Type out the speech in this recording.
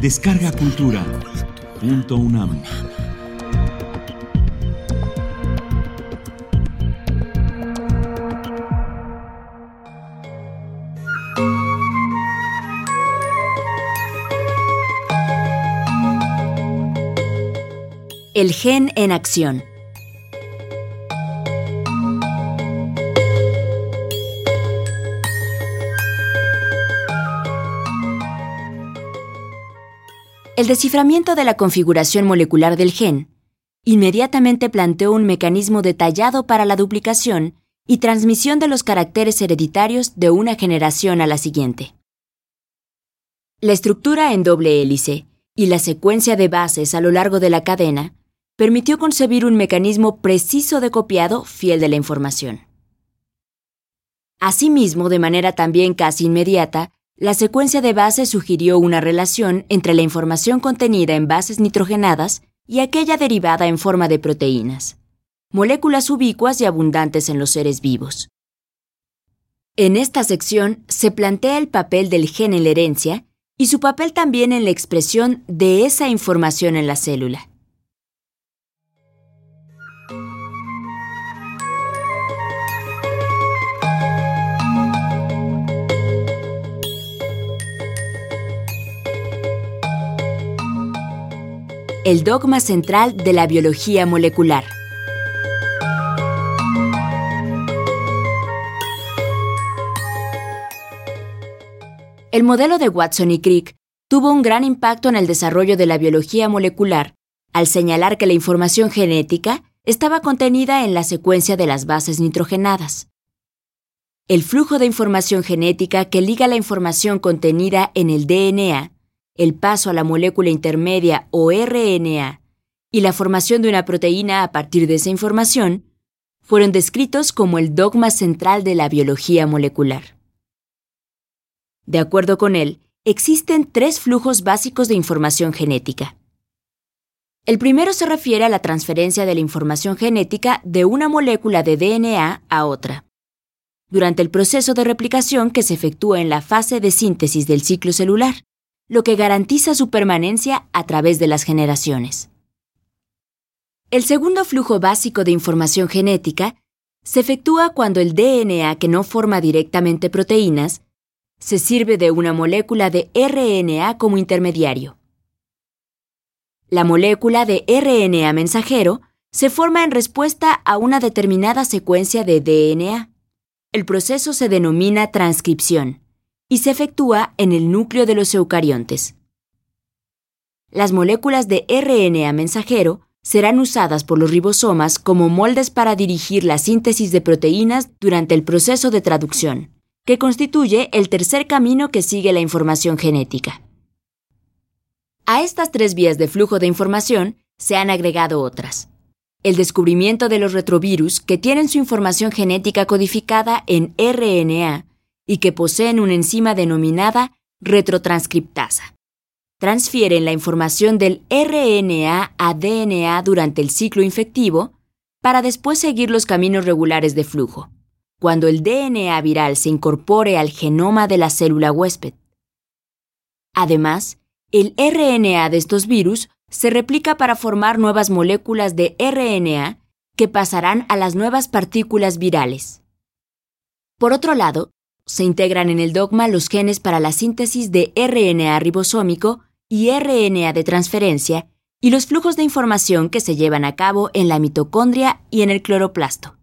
Descarga Cultura. Punto UNAM. El gen en acción. El desciframiento de la configuración molecular del gen inmediatamente planteó un mecanismo detallado para la duplicación y transmisión de los caracteres hereditarios de una generación a la siguiente. La estructura en doble hélice y la secuencia de bases a lo largo de la cadena permitió concebir un mecanismo preciso de copiado fiel de la información. Asimismo, de manera también casi inmediata, la secuencia de bases sugirió una relación entre la información contenida en bases nitrogenadas y aquella derivada en forma de proteínas, moléculas ubicuas y abundantes en los seres vivos. En esta sección se plantea el papel del gen en la herencia y su papel también en la expresión de esa información en la célula. El dogma central de la biología molecular. El modelo de Watson y Crick tuvo un gran impacto en el desarrollo de la biología molecular al señalar que la información genética estaba contenida en la secuencia de las bases nitrogenadas. El flujo de información genética que liga la información contenida en el DNA el paso a la molécula intermedia o RNA y la formación de una proteína a partir de esa información fueron descritos como el dogma central de la biología molecular. De acuerdo con él, existen tres flujos básicos de información genética. El primero se refiere a la transferencia de la información genética de una molécula de DNA a otra. Durante el proceso de replicación que se efectúa en la fase de síntesis del ciclo celular, lo que garantiza su permanencia a través de las generaciones. El segundo flujo básico de información genética se efectúa cuando el DNA que no forma directamente proteínas se sirve de una molécula de RNA como intermediario. La molécula de RNA mensajero se forma en respuesta a una determinada secuencia de DNA. El proceso se denomina transcripción y se efectúa en el núcleo de los eucariontes. Las moléculas de RNA mensajero serán usadas por los ribosomas como moldes para dirigir la síntesis de proteínas durante el proceso de traducción, que constituye el tercer camino que sigue la información genética. A estas tres vías de flujo de información se han agregado otras. El descubrimiento de los retrovirus que tienen su información genética codificada en RNA y que poseen una enzima denominada retrotranscriptasa. Transfieren la información del RNA a DNA durante el ciclo infectivo para después seguir los caminos regulares de flujo, cuando el DNA viral se incorpore al genoma de la célula huésped. Además, el RNA de estos virus se replica para formar nuevas moléculas de RNA que pasarán a las nuevas partículas virales. Por otro lado, se integran en el dogma los genes para la síntesis de RNA ribosómico y RNA de transferencia y los flujos de información que se llevan a cabo en la mitocondria y en el cloroplasto.